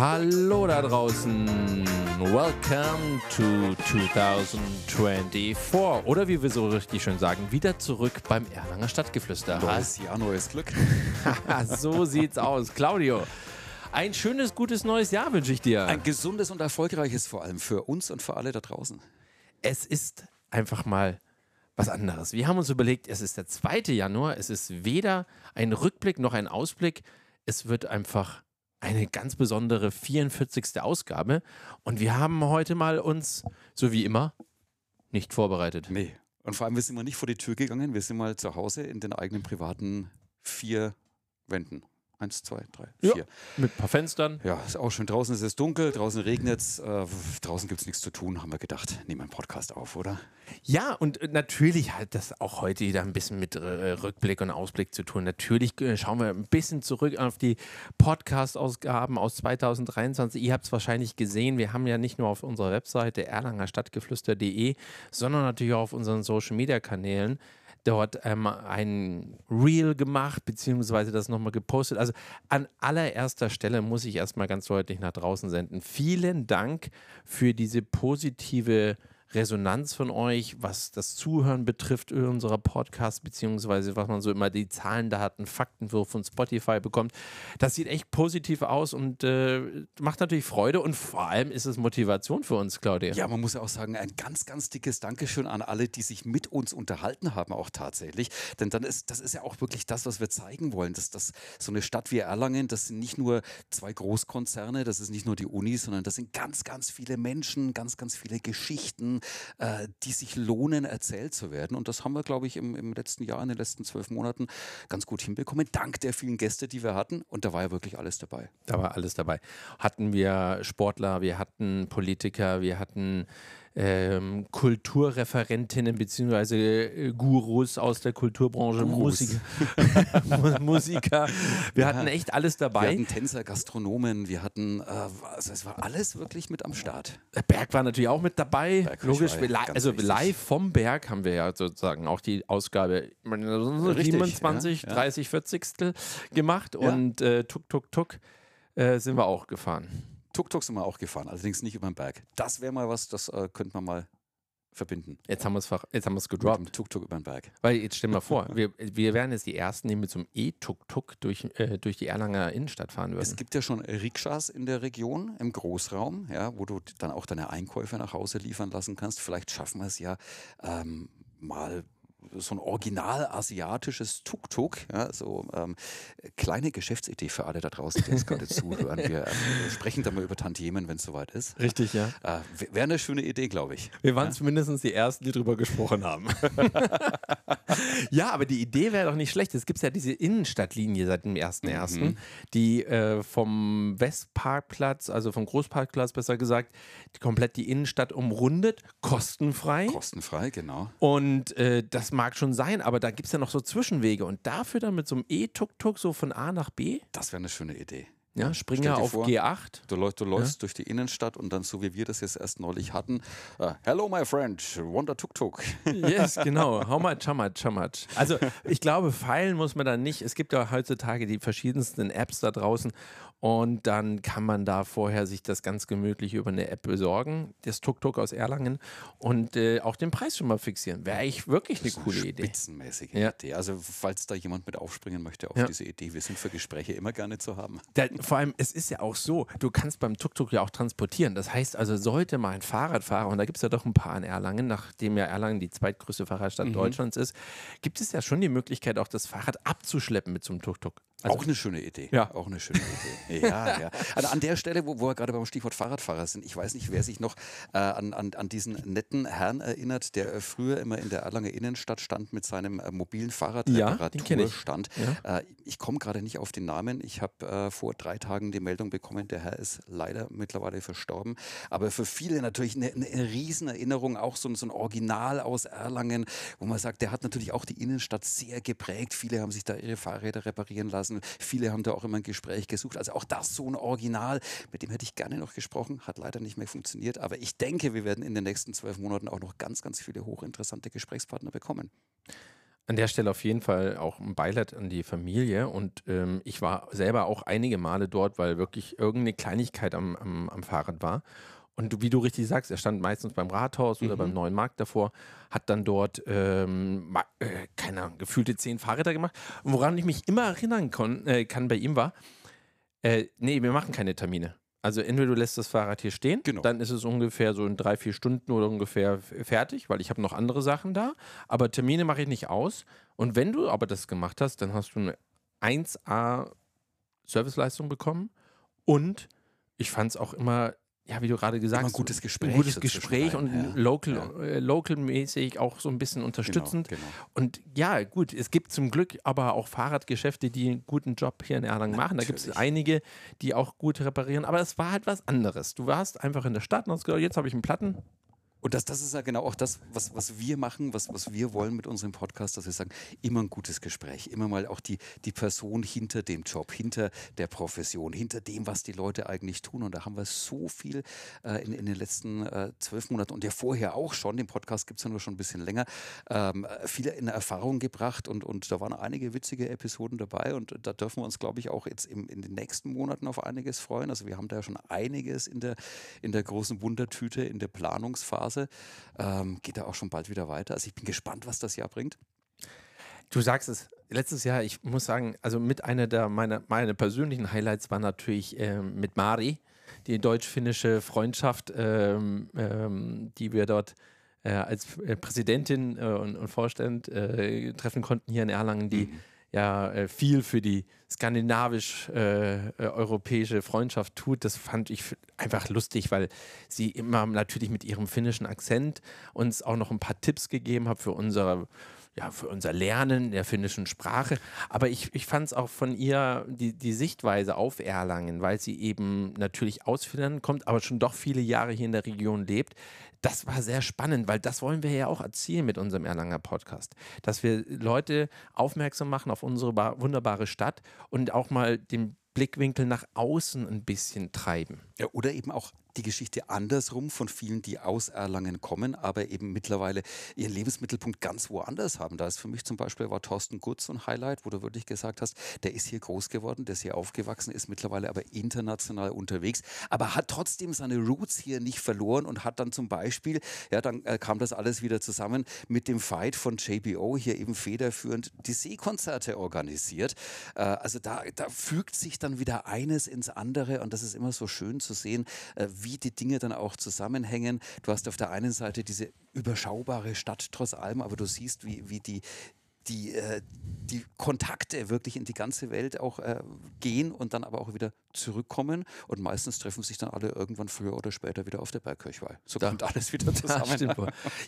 Hallo da draußen. Welcome to 2024. Oder wie wir so richtig schön sagen, wieder zurück beim Erlanger Stadtgeflüster. Neues Jahr, neues Glück. so sieht's aus. Claudio, ein schönes, gutes neues Jahr wünsche ich dir. Ein gesundes und erfolgreiches vor allem für uns und für alle da draußen. Es ist einfach mal was anderes. Wir haben uns überlegt, es ist der 2. Januar, es ist weder ein Rückblick noch ein Ausblick. Es wird einfach eine ganz besondere 44. Ausgabe. Und wir haben heute mal uns, so wie immer, nicht vorbereitet. Nee. Und vor allem, wir sind mal nicht vor die Tür gegangen, wir sind mal zu Hause in den eigenen privaten vier Wänden. Eins, zwei, drei, vier. Ja, mit ein paar Fenstern. Ja, ist auch schön. Draußen ist es dunkel, draußen regnet es. Äh, draußen gibt es nichts zu tun, haben wir gedacht. Nehmen einen Podcast auf, oder? Ja, und natürlich hat das auch heute wieder ein bisschen mit äh, Rückblick und Ausblick zu tun. Natürlich äh, schauen wir ein bisschen zurück auf die Podcast-Ausgaben aus 2023. Ihr habt es wahrscheinlich gesehen. Wir haben ja nicht nur auf unserer Webseite erlangerstadtgeflüster.de, sondern natürlich auch auf unseren Social-Media-Kanälen dort ähm, ein Reel gemacht, beziehungsweise das nochmal gepostet. Also an allererster Stelle muss ich erstmal ganz deutlich nach draußen senden. Vielen Dank für diese positive Resonanz von euch, was das Zuhören betrifft unserer Podcasts, beziehungsweise was man so immer die Zahlendaten, Faktenwurf von Spotify bekommt. Das sieht echt positiv aus und äh, macht natürlich Freude und vor allem ist es Motivation für uns, Claudia. Ja, man muss ja auch sagen, ein ganz, ganz dickes Dankeschön an alle, die sich mit uns unterhalten haben, auch tatsächlich. Denn dann ist, das ist ja auch wirklich das, was wir zeigen wollen. Dass, dass so eine Stadt wie Erlangen, das sind nicht nur zwei Großkonzerne, das ist nicht nur die Uni, sondern das sind ganz, ganz viele Menschen, ganz, ganz viele Geschichten, äh, die sich lohnen, erzählt zu werden. Und das haben wir, glaube ich, im, im letzten Jahr, in den letzten zwölf Monaten ganz gut hinbekommen, dank der vielen Gäste, die wir hatten. Und da war ja wirklich alles dabei. Da war alles dabei. Hatten wir Sportler, wir hatten Politiker, wir hatten ähm, Kulturreferentinnen bzw. Äh, Gurus aus der Kulturbranche, Musiker. Musiker. Wir ja, hatten echt alles dabei. Wir hatten Tänzer, Gastronomen, wir hatten, äh, also es war alles wirklich mit am Start. Der Berg war natürlich auch mit dabei. Berg Logisch, also wichtig. live vom Berg haben wir ja sozusagen auch die Ausgabe Richtig, 27, ja, 30, 40. gemacht und äh, tuk, tuk, tuk äh, sind wir auch gefahren. Tuk-Tuk sind wir auch gefahren, allerdings nicht über den Berg. Das wäre mal was, das äh, könnte man mal verbinden. Jetzt haben wir es jetzt haben gedroppt. Tuk-Tuk über den Berg. Weil jetzt stell mal vor, wir, wir wären jetzt die Ersten, die mit so einem E-Tuk-Tuk durch, äh, durch die Erlanger Innenstadt fahren würden. Es gibt ja schon Rikschas in der Region, im Großraum, ja, wo du dann auch deine Einkäufe nach Hause liefern lassen kannst. Vielleicht schaffen wir es ja ähm, mal so ein original asiatisches Tuk-Tuk, ja, so ähm, kleine Geschäftsidee für alle da draußen, die jetzt gerade zuhören. Wir äh, sprechen da mal über Tantiemen, wenn es soweit ist. Richtig, ja. Äh, Wäre eine schöne Idee, glaube ich. Wir waren ja? zumindest die Ersten, die darüber gesprochen haben. ja, aber die Idee wäre doch nicht schlecht. Es gibt ja diese Innenstadtlinie seit dem 1.1., mhm. die äh, vom Westparkplatz, also vom Großparkplatz besser gesagt, die komplett die Innenstadt umrundet, kostenfrei. Kostenfrei, genau. Und äh, das mag schon sein, aber da gibt es ja noch so Zwischenwege. Und dafür dann mit so einem E-Tuk-Tuk so von A nach B? Das wäre eine schöne Idee. Ja, Springer auf vor, G8. Du, läufst, du läufst ja. durch die Innenstadt und dann, so wie wir das jetzt erst neulich hatten, uh, Hello, my friend, Wonder Tuk Tuk. Yes, genau. How much, how much, how much. Also, ich glaube, feilen muss man da nicht. Es gibt ja heutzutage die verschiedensten Apps da draußen und dann kann man da vorher sich das ganz gemütlich über eine App besorgen, das Tuk-Tuk aus Erlangen und äh, auch den Preis schon mal fixieren. Wäre eigentlich wirklich eine coole Idee. Spitzenmäßige ja. Idee. Also falls da jemand mit aufspringen möchte auf ja. diese Idee, wir sind für Gespräche immer gerne zu haben. Da, vor allem, es ist ja auch so, du kannst beim Tuk-Tuk ja auch transportieren. Das heißt also, sollte mal ein Fahrradfahrer, und da gibt es ja doch ein paar in Erlangen, nachdem ja Erlangen die zweitgrößte Fahrradstadt mhm. Deutschlands ist, gibt es ja schon die Möglichkeit, auch das Fahrrad abzuschleppen mit so einem Tuk-Tuk. Also, auch eine schöne Idee. Ja. Auch eine schöne Idee. Ja, ja. Also an der Stelle, wo, wo wir gerade beim Stichwort Fahrradfahrer sind, ich weiß nicht, wer sich noch äh, an, an, an diesen netten Herrn erinnert, der äh, früher immer in der Erlanger Innenstadt stand mit seinem äh, mobilen Fahrradreparaturstand. Ja, ich. Ja. Äh, ich komme gerade nicht auf den Namen. Ich habe äh, vor drei Tagen die Meldung bekommen, der Herr ist leider mittlerweile verstorben. Aber für viele natürlich eine, eine Riesenerinnerung, auch so, so ein Original aus Erlangen, wo man sagt, der hat natürlich auch die Innenstadt sehr geprägt. Viele haben sich da ihre Fahrräder reparieren lassen lassen. Viele haben da auch immer ein Gespräch gesucht. Also auch das so ein Original, mit dem hätte ich gerne noch gesprochen, hat leider nicht mehr funktioniert. Aber ich denke, wir werden in den nächsten zwölf Monaten auch noch ganz, ganz viele hochinteressante Gesprächspartner bekommen. An der Stelle auf jeden Fall auch ein Beileid an die Familie. Und ähm, ich war selber auch einige Male dort, weil wirklich irgendeine Kleinigkeit am, am, am Fahrrad war. Und wie du richtig sagst, er stand meistens beim Rathaus oder mhm. beim neuen Markt davor, hat dann dort, ähm, äh, keine Ahnung, gefühlte zehn Fahrräder gemacht. Und woran ich mich immer erinnern kon, äh, kann bei ihm war, äh, nee, wir machen keine Termine. Also entweder du lässt das Fahrrad hier stehen, genau. dann ist es ungefähr so in drei, vier Stunden oder ungefähr fertig, weil ich habe noch andere Sachen da. Aber Termine mache ich nicht aus. Und wenn du aber das gemacht hast, dann hast du eine 1A Serviceleistung bekommen und ich fand es auch immer ja, wie du gerade gesagt hast, ein gutes Gespräch. Ein gutes Gespräch und ja. local, ja. Äh, local-mäßig auch so ein bisschen unterstützend. Genau, genau. Und ja, gut, es gibt zum Glück aber auch Fahrradgeschäfte, die einen guten Job hier in Erlangen machen. Da gibt es einige, die auch gut reparieren. Aber es war halt was anderes. Du warst einfach in der Stadt und hast gesagt, jetzt habe ich einen Platten, und das, das ist ja genau auch das, was, was wir machen, was, was wir wollen mit unserem Podcast, dass wir sagen, immer ein gutes Gespräch, immer mal auch die, die Person hinter dem Job, hinter der Profession, hinter dem, was die Leute eigentlich tun. Und da haben wir so viel äh, in, in den letzten äh, zwölf Monaten und ja vorher auch schon, den Podcast gibt es ja nur schon ein bisschen länger, ähm, viele in Erfahrung gebracht und, und da waren einige witzige Episoden dabei und da dürfen wir uns, glaube ich, auch jetzt im, in den nächsten Monaten auf einiges freuen. Also wir haben da ja schon einiges in der, in der großen Wundertüte, in der Planungsphase Phase. Ähm, geht da auch schon bald wieder weiter. Also ich bin gespannt, was das Jahr bringt. Du sagst es, letztes Jahr, ich muss sagen, also mit einer der meiner meine persönlichen Highlights war natürlich ähm, mit Mari, die deutsch-finnische Freundschaft, ähm, ähm, die wir dort äh, als äh, Präsidentin äh, und, und, Vorstand äh, treffen konnten hier in Erlangen, die mhm ja äh, viel für die skandinavisch-europäische äh, Freundschaft tut. Das fand ich einfach lustig, weil sie immer natürlich mit ihrem finnischen Akzent uns auch noch ein paar Tipps gegeben hat für unsere ja, für unser Lernen der finnischen Sprache. Aber ich, ich fand es auch von ihr, die, die Sichtweise auf Erlangen, weil sie eben natürlich aus Finnland kommt, aber schon doch viele Jahre hier in der Region lebt, das war sehr spannend, weil das wollen wir ja auch erzielen mit unserem Erlanger Podcast. Dass wir Leute aufmerksam machen auf unsere wunderbare Stadt und auch mal den Blickwinkel nach außen ein bisschen treiben. Ja, oder eben auch die Geschichte andersrum von vielen, die aus Erlangen kommen, aber eben mittlerweile ihren Lebensmittelpunkt ganz woanders haben. Da ist für mich zum Beispiel war Thorsten Gutz ein Highlight, wo du wirklich gesagt hast, der ist hier groß geworden, der ist hier aufgewachsen, ist mittlerweile aber international unterwegs, aber hat trotzdem seine Roots hier nicht verloren und hat dann zum Beispiel, ja, dann äh, kam das alles wieder zusammen mit dem Fight von JBO hier eben federführend die Seekonzerte organisiert. Äh, also da, da fügt sich dann wieder eines ins andere und das ist immer so schön zu sehen, äh, wie die Dinge dann auch zusammenhängen. Du hast auf der einen Seite diese überschaubare Stadt trotz allem, aber du siehst, wie, wie die, die, äh, die Kontakte wirklich in die ganze Welt auch äh, gehen und dann aber auch wieder zurückkommen. Und meistens treffen sich dann alle irgendwann früher oder später wieder auf der Bergkirchweih. So da, kommt alles wieder zusammen.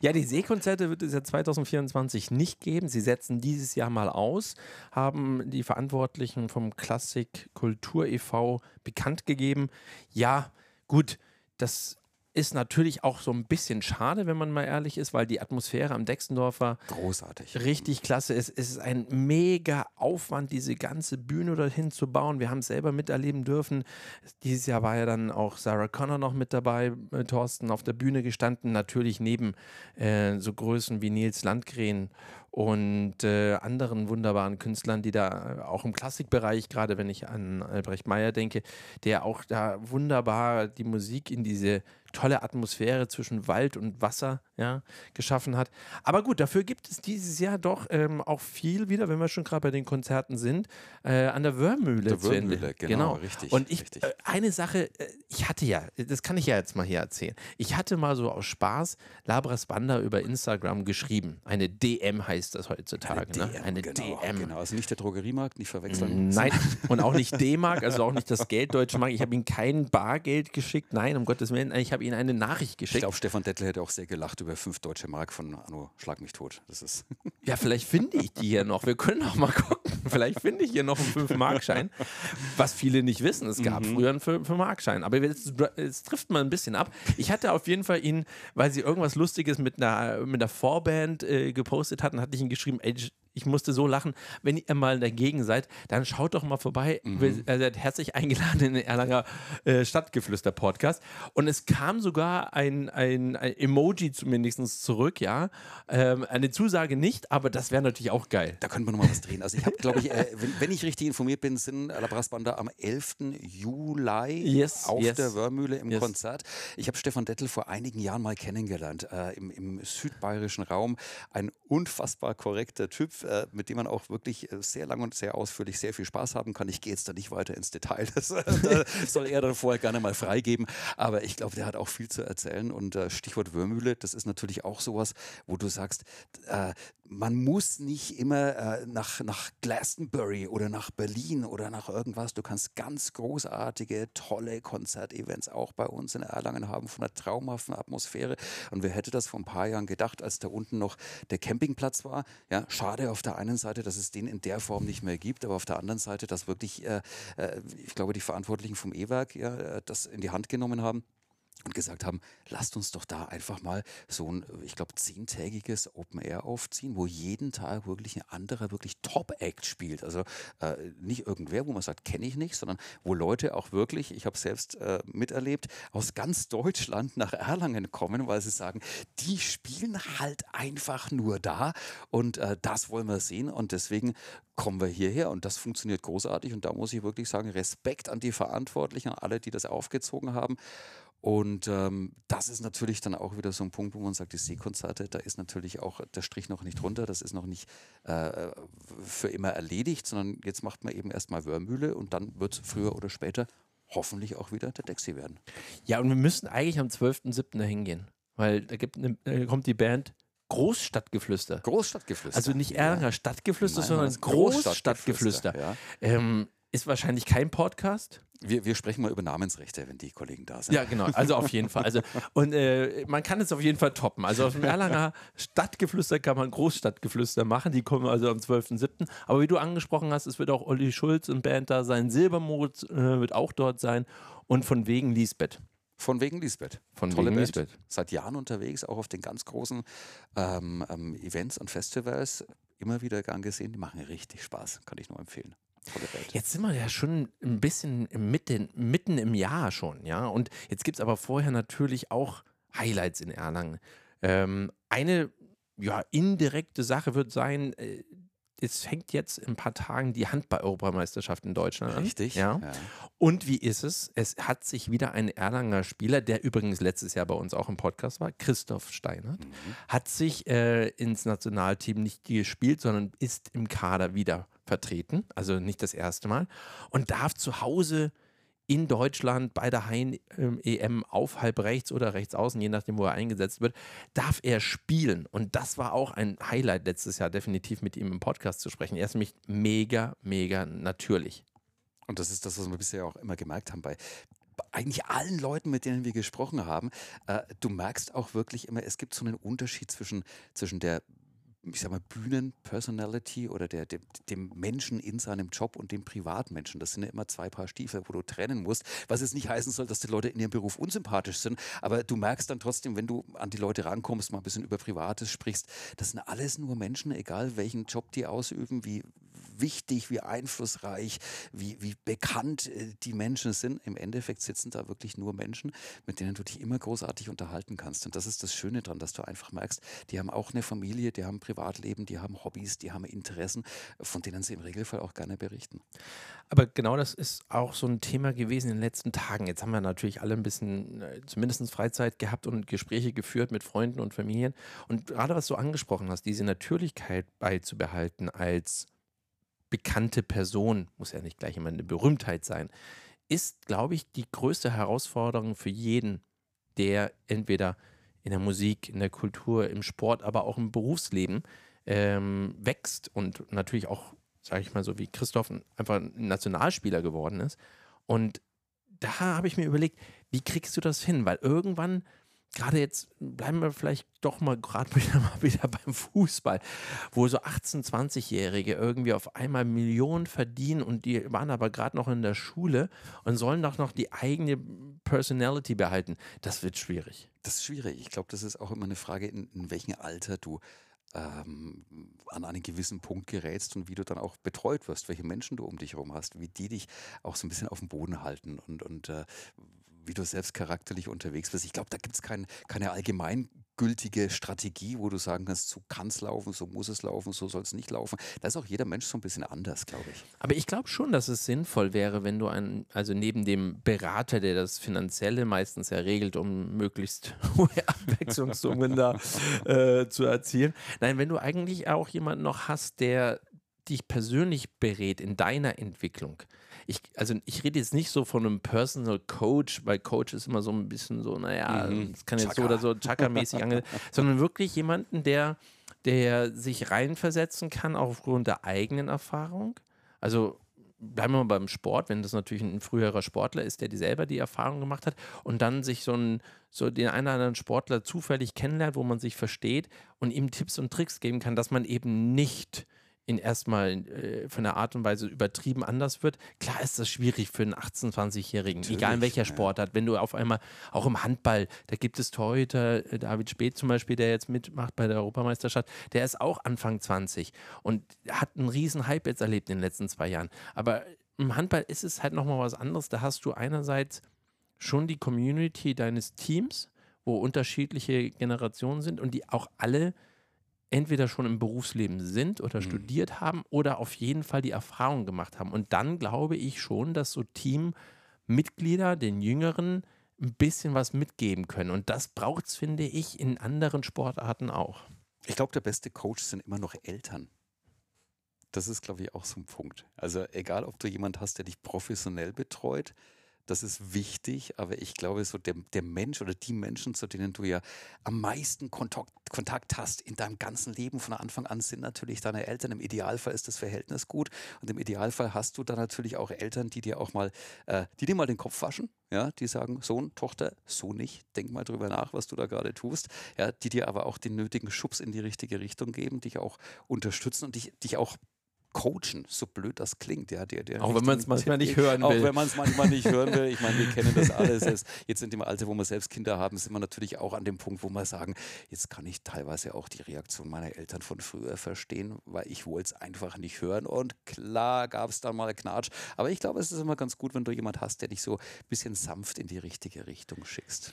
Ja, die Seekonzerte wird es ja 2024 nicht geben. Sie setzen dieses Jahr mal aus, haben die Verantwortlichen vom Klassik Kultur e.V. bekannt gegeben. Ja, Gut, das ist natürlich auch so ein bisschen schade, wenn man mal ehrlich ist, weil die Atmosphäre am Dexendorfer großartig, richtig klasse ist. Es ist ein mega Aufwand, diese ganze Bühne dorthin zu bauen. Wir haben es selber miterleben dürfen. Dieses Jahr war ja dann auch Sarah Connor noch mit dabei, äh, Thorsten auf der Bühne gestanden, natürlich neben äh, so Größen wie Nils Landgren und äh, anderen wunderbaren Künstlern, die da äh, auch im Klassikbereich, gerade wenn ich an Albrecht Meyer denke, der auch da wunderbar die Musik in diese tolle Atmosphäre zwischen Wald und Wasser ja, geschaffen hat. Aber gut, dafür gibt es dieses Jahr doch ähm, auch viel wieder, wenn wir schon gerade bei den Konzerten sind, äh, an der Wörmühle. Der Wörmühle, genau, genau, richtig. Und ich, richtig. Äh, eine Sache, äh, ich hatte ja, das kann ich ja jetzt mal hier erzählen. Ich hatte mal so aus Spaß Labras Banda über Instagram geschrieben. Eine DM heißt das heutzutage. Eine DM, ne? Eine genau, DM. Genau, also nicht der Drogeriemarkt, nicht verwechseln. Nein, und auch nicht D-Mark, also auch nicht das Geld Deutsche Mark. Ich habe ihm kein Bargeld geschickt. Nein, um Gottes Willen. Ich habe ihm eine Nachricht geschickt. Ich glaube, Stefan Dettle hätte auch sehr gelacht über fünf deutsche Mark von Anno Schlag mich tot. Das ist ja, vielleicht finde ich die hier noch. Wir können auch mal gucken. Vielleicht finde ich hier noch einen 5-Mark-Schein. Was viele nicht wissen, es gab mhm. früher einen 5-Mark-Schein. Aber jetzt, jetzt trifft man ein bisschen ab. Ich hatte auf jeden Fall ihn, weil sie irgendwas Lustiges mit einer, mit einer Vorband äh, gepostet hatten, hatte ich ihn geschrieben, ey, ich musste so lachen. Wenn ihr mal dagegen seid, dann schaut doch mal vorbei. Mhm. Ihr seid herzlich eingeladen in den Erlanger äh, Stadtgeflüster-Podcast. Und es kam sogar ein, ein, ein Emoji zumindest zurück, ja. Ähm, eine Zusage nicht, aber das wäre natürlich auch geil. Da könnte man nochmal was drehen. Also ich habe, glaube ich, äh, wenn, wenn, ich richtig informiert bin, sind La Brassbanda am 11. Juli yes, auf yes. der Wörmühle im yes. Konzert. Ich habe Stefan Dettel vor einigen Jahren mal kennengelernt, äh, im, im südbayerischen Raum. Ein unfassbar korrekter Typ, äh, mit dem man auch wirklich äh, sehr lang und sehr ausführlich sehr viel Spaß haben kann. Ich gehe jetzt da nicht weiter ins Detail, das äh, soll er dann vorher gerne mal freigeben. Aber ich glaube, der hat auch viel zu erzählen. Und äh, Stichwort Wörmühle, das ist natürlich auch sowas, wo du sagst, äh, man muss nicht immer nach, nach Glastonbury oder nach Berlin oder nach irgendwas. Du kannst ganz großartige, tolle Konzertevents auch bei uns in Erlangen haben, von einer traumhaften Atmosphäre. Und wer hätte das vor ein paar Jahren gedacht, als da unten noch der Campingplatz war? Ja, schade auf der einen Seite, dass es den in der Form nicht mehr gibt, aber auf der anderen Seite, dass wirklich, äh, äh, ich glaube, die Verantwortlichen vom E-Werk ja, äh, das in die Hand genommen haben und gesagt haben, lasst uns doch da einfach mal so ein, ich glaube, zehntägiges Open Air aufziehen, wo jeden Tag wirklich ein anderer, wirklich Top-Act spielt. Also äh, nicht irgendwer, wo man sagt, kenne ich nicht, sondern wo Leute auch wirklich, ich habe selbst äh, miterlebt, aus ganz Deutschland nach Erlangen kommen, weil sie sagen, die spielen halt einfach nur da und äh, das wollen wir sehen und deswegen kommen wir hierher und das funktioniert großartig und da muss ich wirklich sagen, Respekt an die Verantwortlichen, an alle, die das aufgezogen haben. Und ähm, das ist natürlich dann auch wieder so ein Punkt, wo man sagt, die Seekonzerte, da ist natürlich auch der Strich noch nicht runter, das ist noch nicht äh, für immer erledigt, sondern jetzt macht man eben erstmal Wörmühle und dann wird es früher oder später hoffentlich auch wieder der Dexy werden. Ja, und wir müssen eigentlich am 12.07. da hingehen, weil da, gibt eine, da kommt die Band Großstadtgeflüster. Großstadtgeflüster. Also nicht Erlanger ja. Stadtgeflüster, Nein, sondern Großstadtgeflüster. Großstadtgeflüster. Ja. Ähm, ist wahrscheinlich kein Podcast. Wir, wir, sprechen mal über Namensrechte, wenn die Kollegen da sind. Ja, genau. Also auf jeden Fall. Also, und äh, man kann es auf jeden Fall toppen. Also aus dem Erlanger Stadtgeflüster kann man Großstadtgeflüster machen. Die kommen also am 12.07. Aber wie du angesprochen hast, es wird auch Olli Schulz und Band da sein. Silbermond äh, wird auch dort sein. Und von wegen Lisbeth. Von wegen Lisbeth. Von Tolle wegen Band. Lisbeth. Seit Jahren unterwegs, auch auf den ganz großen ähm, ähm, Events und Festivals. Immer wieder gern gesehen. Die machen richtig Spaß. Kann ich nur empfehlen. Jetzt sind wir ja schon ein bisschen mitten, mitten im Jahr schon, ja. Und jetzt gibt es aber vorher natürlich auch Highlights in Erlangen. Ähm, eine ja, indirekte Sache wird sein, äh, es fängt jetzt in ein paar Tagen die Handball-Europameisterschaft in Deutschland an. Richtig. Ja. ja. Und wie ist es? Es hat sich wieder ein Erlanger Spieler, der übrigens letztes Jahr bei uns auch im Podcast war, Christoph Steinert, mhm. hat sich äh, ins Nationalteam nicht gespielt, sondern ist im Kader wieder vertreten, also nicht das erste Mal, und darf zu Hause in Deutschland bei der Hain-EM auf halb rechts oder rechts außen, je nachdem, wo er eingesetzt wird, darf er spielen. Und das war auch ein Highlight letztes Jahr, definitiv mit ihm im Podcast zu sprechen. Er ist nämlich mega, mega natürlich. Und das ist das, was wir bisher auch immer gemerkt haben bei eigentlich allen Leuten, mit denen wir gesprochen haben, äh, du merkst auch wirklich immer, es gibt so einen Unterschied zwischen, zwischen der ich sag mal, Bühnenpersonality oder der, dem, dem, Menschen in seinem Job und dem Privatmenschen. Das sind ja immer zwei Paar Stiefel, wo du trennen musst. Was jetzt nicht heißen soll, dass die Leute in ihrem Beruf unsympathisch sind, aber du merkst dann trotzdem, wenn du an die Leute rankommst, mal ein bisschen über Privates sprichst, das sind alles nur Menschen, egal welchen Job die ausüben, wie wichtig, wie einflussreich, wie, wie bekannt äh, die Menschen sind. Im Endeffekt sitzen da wirklich nur Menschen, mit denen du dich immer großartig unterhalten kannst. Und das ist das Schöne daran, dass du einfach merkst, die haben auch eine Familie, die haben ein Privatleben, die haben Hobbys, die haben Interessen, von denen sie im Regelfall auch gerne berichten. Aber genau das ist auch so ein Thema gewesen in den letzten Tagen. Jetzt haben wir natürlich alle ein bisschen äh, zumindest Freizeit gehabt und Gespräche geführt mit Freunden und Familien. Und gerade was du angesprochen hast, diese Natürlichkeit beizubehalten als bekannte Person, muss ja nicht gleich immer eine Berühmtheit sein, ist, glaube ich, die größte Herausforderung für jeden, der entweder in der Musik, in der Kultur, im Sport, aber auch im Berufsleben ähm, wächst und natürlich auch, sage ich mal so, wie Christoph einfach ein Nationalspieler geworden ist. Und da habe ich mir überlegt, wie kriegst du das hin? Weil irgendwann gerade jetzt bleiben wir vielleicht doch mal gerade wieder mal wieder beim Fußball, wo so 18-, 20-Jährige irgendwie auf einmal Millionen verdienen und die waren aber gerade noch in der Schule und sollen doch noch die eigene Personality behalten. Das wird schwierig. Das ist schwierig. Ich glaube, das ist auch immer eine Frage, in, in welchem Alter du ähm, an einen gewissen Punkt gerätst und wie du dann auch betreut wirst, welche Menschen du um dich herum hast, wie die dich auch so ein bisschen auf dem Boden halten und, und äh, wie du selbst charakterlich unterwegs bist. Ich glaube, da gibt es kein, keine allgemeingültige Strategie, wo du sagen kannst, so kann es laufen, so muss es laufen, so soll es nicht laufen. Da ist auch jeder Mensch so ein bisschen anders, glaube ich. Aber ich glaube schon, dass es sinnvoll wäre, wenn du einen, also neben dem Berater, der das Finanzielle meistens ja regelt, um möglichst hohe Abwechslungssummen da äh, zu erzielen. Nein, wenn du eigentlich auch jemanden noch hast, der dich persönlich berät in deiner Entwicklung ich, also ich rede jetzt nicht so von einem Personal Coach, weil Coach ist immer so ein bisschen so, naja, mhm. das kann jetzt Chaka. so oder so Chaka-mäßig angehen, sondern wirklich jemanden, der, der sich reinversetzen kann aufgrund der eigenen Erfahrung. Also bleiben wir mal beim Sport, wenn das natürlich ein früherer Sportler ist, der die selber die Erfahrung gemacht hat und dann sich so, ein, so den einen oder anderen Sportler zufällig kennenlernt, wo man sich versteht und ihm Tipps und Tricks geben kann, dass man eben nicht ihn erstmal äh, von der Art und Weise übertrieben anders wird. Klar ist das schwierig für einen 18-, 20-Jährigen, egal in welcher Sportart. Wenn du auf einmal, auch im Handball, da gibt es Torhüter, äh, David Speth zum Beispiel, der jetzt mitmacht bei der Europameisterschaft, der ist auch Anfang 20 und hat einen riesen Hype jetzt erlebt in den letzten zwei Jahren. Aber im Handball ist es halt nochmal was anderes. Da hast du einerseits schon die Community deines Teams, wo unterschiedliche Generationen sind und die auch alle entweder schon im Berufsleben sind oder mhm. studiert haben oder auf jeden Fall die Erfahrung gemacht haben. Und dann glaube ich schon, dass so Teammitglieder den Jüngeren ein bisschen was mitgeben können. Und das braucht es, finde ich, in anderen Sportarten auch. Ich glaube, der beste Coach sind immer noch Eltern. Das ist, glaube ich, auch so ein Punkt. Also egal, ob du jemand hast, der dich professionell betreut, das ist wichtig, aber ich glaube, so der, der Mensch oder die Menschen, zu denen du ja am meisten Kontakt, Kontakt hast in deinem ganzen Leben von Anfang an, sind natürlich deine Eltern. Im Idealfall ist das Verhältnis gut und im Idealfall hast du dann natürlich auch Eltern, die dir auch mal, äh, die dir mal den Kopf waschen, ja, die sagen, Sohn, Tochter, so nicht, denk mal drüber nach, was du da gerade tust, ja, die dir aber auch den nötigen Schubs in die richtige Richtung geben, dich auch unterstützen und dich, dich auch coachen, so blöd das klingt. Ja, der, der auch wenn man es manchmal nicht hören will. Auch wenn man es manchmal nicht hören will. Ich meine, wir kennen das alles. Jetzt in dem Alter, wo wir selbst Kinder haben, sind wir natürlich auch an dem Punkt, wo wir sagen, jetzt kann ich teilweise auch die Reaktion meiner Eltern von früher verstehen, weil ich wollte es einfach nicht hören. Und klar gab es da mal Knatsch. Aber ich glaube, es ist immer ganz gut, wenn du jemand hast, der dich so ein bisschen sanft in die richtige Richtung schickst.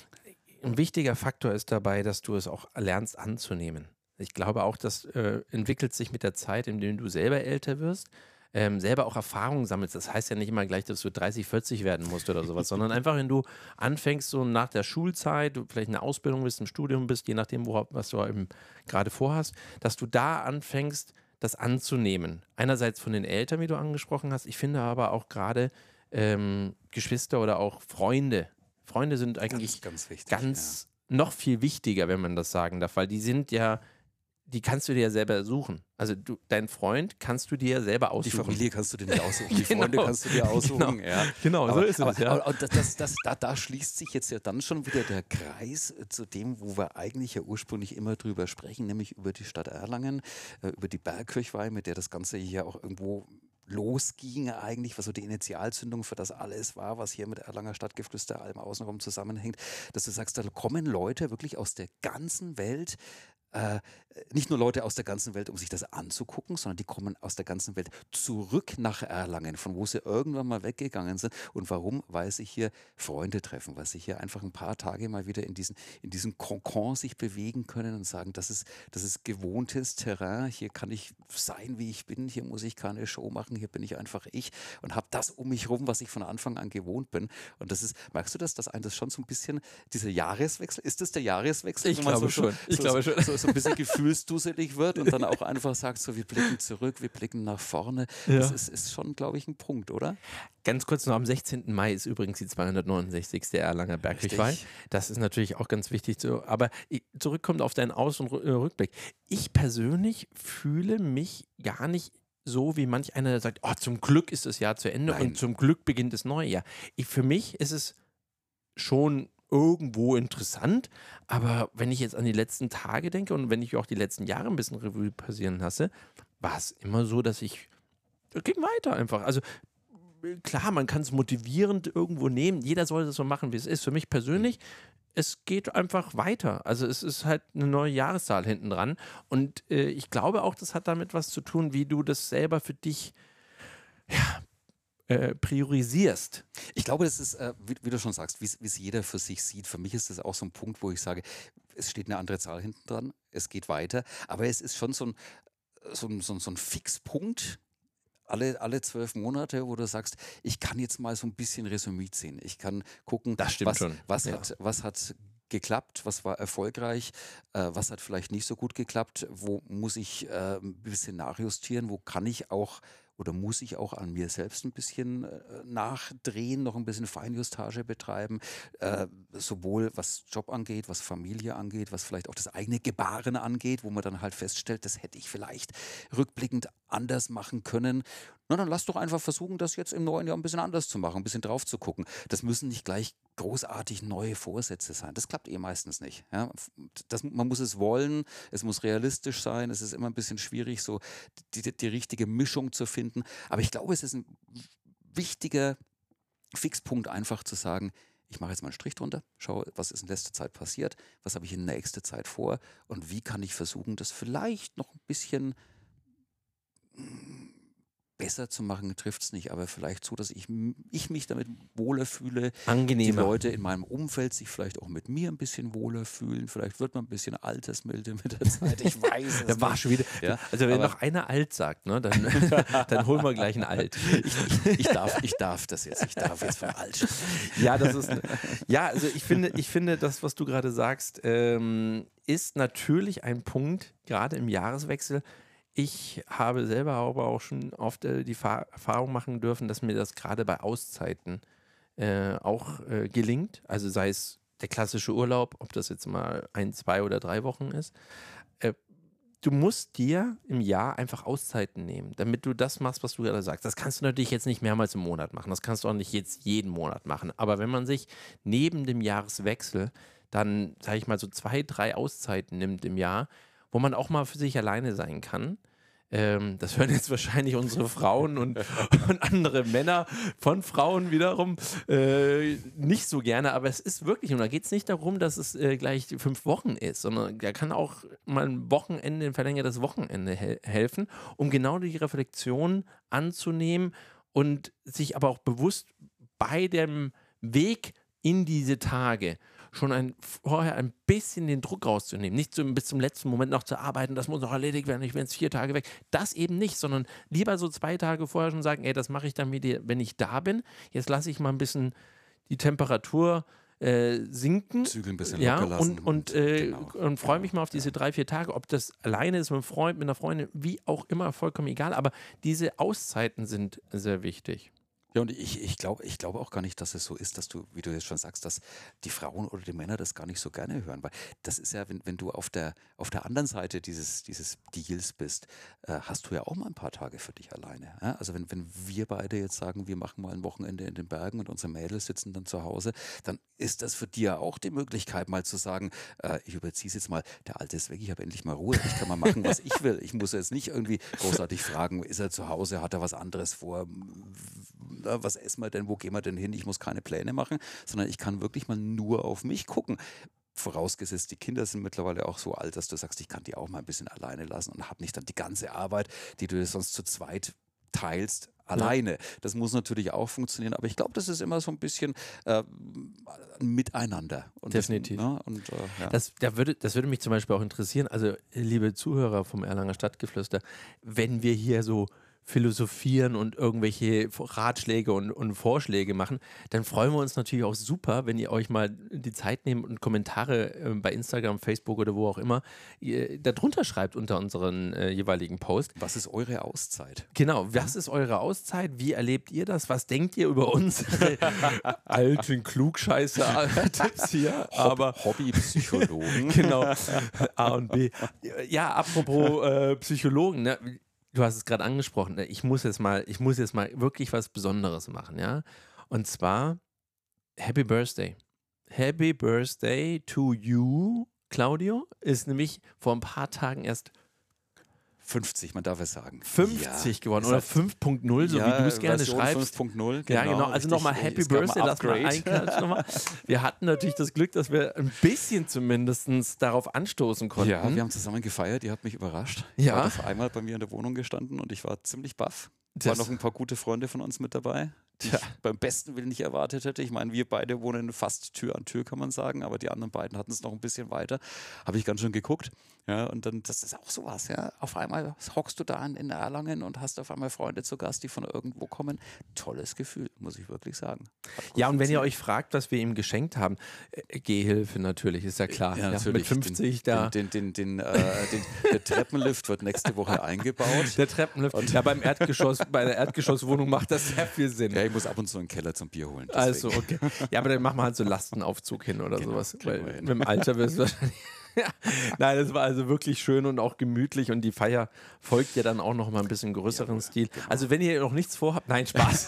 Ein wichtiger Faktor ist dabei, dass du es auch lernst anzunehmen. Ich glaube auch, das äh, entwickelt sich mit der Zeit, indem du selber älter wirst, ähm, selber auch Erfahrungen sammelst. Das heißt ja nicht immer gleich, dass du 30, 40 werden musst oder sowas, sondern einfach, wenn du anfängst, so nach der Schulzeit, du vielleicht in der Ausbildung bist, im Studium bist, je nachdem, wo, was du eben gerade vorhast, dass du da anfängst, das anzunehmen. Einerseits von den Eltern, wie du angesprochen hast, ich finde aber auch gerade ähm, Geschwister oder auch Freunde. Freunde sind eigentlich ganz, ganz, wichtig, ganz ja. noch viel wichtiger, wenn man das sagen darf, weil die sind ja die kannst du dir ja selber suchen. Also du, dein Freund kannst du dir ja selber aussuchen. Die Familie kannst du dir nicht aussuchen. Die genau. Freunde kannst du dir aussuchen. Genau, ja. genau aber, so ist aber, es. Ja. Aber, das, das, das, da, da, schließt sich jetzt ja dann schon wieder der Kreis zu dem, wo wir eigentlich ja ursprünglich immer drüber sprechen, nämlich über die Stadt Erlangen, äh, über die Bergkirchweih, mit der das Ganze hier auch irgendwo losging eigentlich, was so die Initialzündung für das alles war, was hier mit Erlanger Stadtgeflüster allem außenrum zusammenhängt, dass du sagst, da kommen Leute wirklich aus der ganzen Welt äh, nicht nur Leute aus der ganzen Welt, um sich das anzugucken, sondern die kommen aus der ganzen Welt zurück nach Erlangen, von wo sie irgendwann mal weggegangen sind. Und warum? Weil sie hier Freunde treffen, weil sie hier einfach ein paar Tage mal wieder in diesen, in diesen Konkon sich bewegen können und sagen, das ist, das ist gewohntes Terrain, hier kann ich sein, wie ich bin, hier muss ich keine Show machen, hier bin ich einfach ich und habe das um mich rum, was ich von Anfang an gewohnt bin. Und das ist, merkst du das, dass ein das schon so ein bisschen, dieser Jahreswechsel, ist das der Jahreswechsel? Ich glaube so, schon. Ich so, glaube schon. So, ein bisschen gefühlsduselig wird und dann auch einfach sagt, so wir blicken zurück, wir blicken nach vorne. Ja. Das ist, ist schon, glaube ich, ein Punkt, oder? Ganz kurz noch, am 16. Mai ist übrigens die 269. der Erlanger Bergwegweih. Das ist natürlich auch ganz wichtig. Zu, aber zurückkommt auf deinen Aus- und äh, Rückblick. Ich persönlich fühle mich gar nicht so wie manch einer, der sagt, oh, zum Glück ist das Jahr zu Ende Nein. und zum Glück beginnt das neue Jahr. Ich, für mich ist es schon irgendwo interessant. Aber wenn ich jetzt an die letzten Tage denke und wenn ich auch die letzten Jahre ein bisschen Revue passieren lasse, war es immer so, dass ich. Es ging weiter einfach. Also klar, man kann es motivierend irgendwo nehmen. Jeder soll das so machen, wie es ist. Für mich persönlich es geht einfach weiter. Also es ist halt eine neue Jahreszahl hinten dran. Und äh, ich glaube auch, das hat damit was zu tun, wie du das selber für dich ja, äh, priorisierst. Ich glaube, das ist, äh, wie, wie, du schon sagst, wie es jeder für sich sieht. Für mich ist das auch so ein Punkt, wo ich sage, es steht eine andere Zahl hinten dran, es geht weiter, aber es ist schon so ein, so ein, so ein, so ein Fixpunkt, alle, alle zwölf Monate, wo du sagst, ich kann jetzt mal so ein bisschen Resümee ziehen. Ich kann gucken, was, was, ja. hat, was hat geklappt, was war erfolgreich, äh, was hat vielleicht nicht so gut geklappt, wo muss ich äh, ein bisschen nachjustieren, wo kann ich auch oder muss ich auch an mir selbst ein bisschen äh, nachdrehen, noch ein bisschen Feinjustage betreiben, äh, sowohl was Job angeht, was Familie angeht, was vielleicht auch das eigene Gebaren angeht, wo man dann halt feststellt, das hätte ich vielleicht rückblickend anders machen können. Na, dann lass doch einfach versuchen, das jetzt im neuen Jahr ein bisschen anders zu machen, ein bisschen drauf zu gucken. Das müssen nicht gleich großartig neue Vorsätze sein. Das klappt eh meistens nicht. Ja? Das, man muss es wollen, es muss realistisch sein, es ist immer ein bisschen schwierig, so die, die, die richtige Mischung zu finden. Aber ich glaube, es ist ein wichtiger Fixpunkt, einfach zu sagen, ich mache jetzt mal einen Strich drunter, schaue, was ist in letzter Zeit passiert, was habe ich in nächster Zeit vor und wie kann ich versuchen, das vielleicht noch ein bisschen besser zu machen, trifft es nicht, aber vielleicht so, dass ich, ich mich damit wohler fühle. Angenehmer. Die Leute in meinem Umfeld sich vielleicht auch mit mir ein bisschen wohler fühlen. Vielleicht wird man ein bisschen altersmilde mit der Zeit. Ich weiß es. da war schon wieder. Ja, also, wenn noch einer alt sagt, ne, dann, dann holen wir gleich ein Alt. Ich, ich, ich, darf, ich darf das jetzt. Ich darf jetzt von alt Ja, das ist. Ja, also ich finde, ich finde, das, was du gerade sagst, ähm, ist natürlich ein Punkt, gerade im Jahreswechsel, ich habe selber aber auch schon oft äh, die Fa Erfahrung machen dürfen, dass mir das gerade bei Auszeiten äh, auch äh, gelingt. Also sei es der klassische Urlaub, ob das jetzt mal ein, zwei oder drei Wochen ist. Äh, du musst dir im Jahr einfach Auszeiten nehmen, damit du das machst, was du gerade sagst. Das kannst du natürlich jetzt nicht mehrmals im Monat machen. Das kannst du auch nicht jetzt jeden Monat machen. Aber wenn man sich neben dem Jahreswechsel dann, sage ich mal, so zwei, drei Auszeiten nimmt im Jahr, wo man auch mal für sich alleine sein kann. Ähm, das hören jetzt wahrscheinlich unsere Frauen und, und andere Männer von Frauen wiederum äh, nicht so gerne, aber es ist wirklich, und da geht es nicht darum, dass es äh, gleich fünf Wochen ist, sondern da kann auch mal ein Wochenende, ein verlängertes Wochenende he helfen, um genau die Reflexion anzunehmen und sich aber auch bewusst bei dem Weg in diese Tage schon ein, vorher ein bisschen den Druck rauszunehmen. Nicht so, bis zum letzten Moment noch zu arbeiten, das muss noch erledigt werden, ich bin jetzt vier Tage weg. Das eben nicht, sondern lieber so zwei Tage vorher schon sagen, ey, das mache ich dann mit dir, wenn ich da bin. Jetzt lasse ich mal ein bisschen die Temperatur äh, sinken. Zügel ein bisschen ja, locker lassen. Und, und, äh, genau. und freue mich mal auf diese drei, vier Tage. Ob das alleine ist mit einem Freund, mit einer Freundin, wie auch immer, vollkommen egal. Aber diese Auszeiten sind sehr wichtig. Ja, und ich, ich glaube ich glaub auch gar nicht, dass es so ist, dass du, wie du jetzt schon sagst, dass die Frauen oder die Männer das gar nicht so gerne hören. Weil das ist ja, wenn, wenn du auf der, auf der anderen Seite dieses, dieses Deals bist, äh, hast du ja auch mal ein paar Tage für dich alleine. Ja? Also wenn, wenn wir beide jetzt sagen, wir machen mal ein Wochenende in den Bergen und unsere Mädels sitzen dann zu Hause, dann ist das für dich ja auch die Möglichkeit, mal zu sagen, äh, ich überziehe es jetzt mal, der Alte ist weg, ich habe endlich mal Ruhe, ich kann mal machen, was ich will. Ich muss jetzt nicht irgendwie großartig fragen, ist er zu Hause, hat er was anderes vor, was essen wir denn, wo gehen wir denn hin, ich muss keine Pläne machen, sondern ich kann wirklich mal nur auf mich gucken. Vorausgesetzt, die Kinder sind mittlerweile auch so alt, dass du sagst, ich kann die auch mal ein bisschen alleine lassen und habe nicht dann die ganze Arbeit, die du sonst zu zweit teilst, alleine. Ja. Das muss natürlich auch funktionieren, aber ich glaube, das ist immer so ein bisschen äh, miteinander. Und Definitiv. Das, ne? und, äh, ja. das, da würde, das würde mich zum Beispiel auch interessieren, also liebe Zuhörer vom Erlanger Stadtgeflüster, wenn wir hier so philosophieren und irgendwelche Ratschläge und, und, Vorschläge machen, dann freuen wir uns natürlich auch super, wenn ihr euch mal die Zeit nehmt und Kommentare äh, bei Instagram, Facebook oder wo auch immer darunter schreibt unter unseren äh, jeweiligen Post. Was ist eure Auszeit? Genau, was ist eure Auszeit? Wie erlebt ihr das? Was denkt ihr über uns? Alten Klugscheißer-Tipps hier. aber Hobbypsychologen. genau. A und B. Ja, apropos äh, Psychologen, ne? Du hast es gerade angesprochen, ne? ich muss jetzt mal, ich muss jetzt mal wirklich was Besonderes machen, ja. Und zwar Happy Birthday. Happy Birthday to you, Claudio, ist nämlich vor ein paar Tagen erst 50, man darf es sagen. 50 ja. geworden oder 5.0, so ja, wie du es gerne schreibst. 5.0, genau. Ja, genau. Also nochmal Happy Birthday, lass mal einklatschen. Wir hatten natürlich das Glück, dass wir ein bisschen zumindest darauf anstoßen konnten. Ja, wir haben zusammen gefeiert, die hat mich überrascht. Ja. War auf einmal bei mir in der Wohnung gestanden und ich war ziemlich baff. Waren noch ein paar gute Freunde von uns mit dabei die ich beim besten Willen nicht erwartet hätte. Ich meine, wir beide wohnen fast Tür an Tür, kann man sagen, aber die anderen beiden hatten es noch ein bisschen weiter. Habe ich ganz schön geguckt. Ja, und dann, das ist auch sowas, ja. Auf einmal hockst du da in Erlangen und hast auf einmal Freunde zu Gast, die von irgendwo kommen. Tolles Gefühl, muss ich wirklich sagen. Ja, und wenn ihr euch fragt, was wir ihm geschenkt haben, äh, Gehhilfe natürlich, ist ja klar. Ja, natürlich. Ja, mit 50 den, da. Den, den, den, äh, der Treppenlift wird nächste Woche eingebaut. Der Treppenlift. Und ja, beim Erdgeschoss, bei der Erdgeschosswohnung macht das sehr viel Sinn. Ja, ich muss ab und zu einen Keller zum Bier holen. Deswegen. Also, okay. Ja, aber dann machen wir halt so Lastenaufzug hin oder genau, sowas. Weil mit dem Alter wirst du wahrscheinlich. Nein, das war also wirklich schön und auch gemütlich und die Feier folgt ja dann auch noch mal ein bisschen größeren ja, Stil. Genau. Also wenn ihr noch nichts vorhabt, nein, Spaß.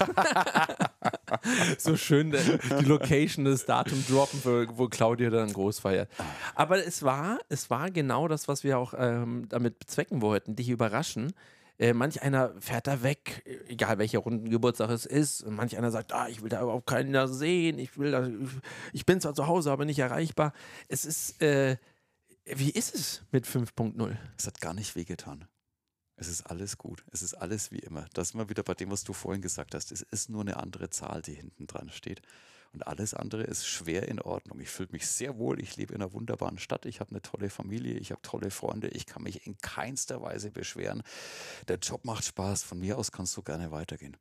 so schön die Location, das Datum droppen, wo Claudia dann groß feiert. Aber es war, es war genau das, was wir auch ähm, damit bezwecken wollten, dich überraschen. Äh, manch einer fährt da weg, egal welcher Rundengeburtstag es ist. Und manch einer sagt, ah, ich will da überhaupt keinen da sehen, ich will da, ich bin zwar zu Hause, aber nicht erreichbar. Es ist, äh, wie ist es mit 5.0? Es hat gar nicht wehgetan. Es ist alles gut. Es ist alles wie immer. Das ist mal wieder bei dem, was du vorhin gesagt hast. Es ist nur eine andere Zahl, die hinten dran steht. Und alles andere ist schwer in Ordnung. Ich fühle mich sehr wohl. Ich lebe in einer wunderbaren Stadt. Ich habe eine tolle Familie. Ich habe tolle Freunde. Ich kann mich in keinster Weise beschweren. Der Job macht Spaß. Von mir aus kannst du gerne weitergehen.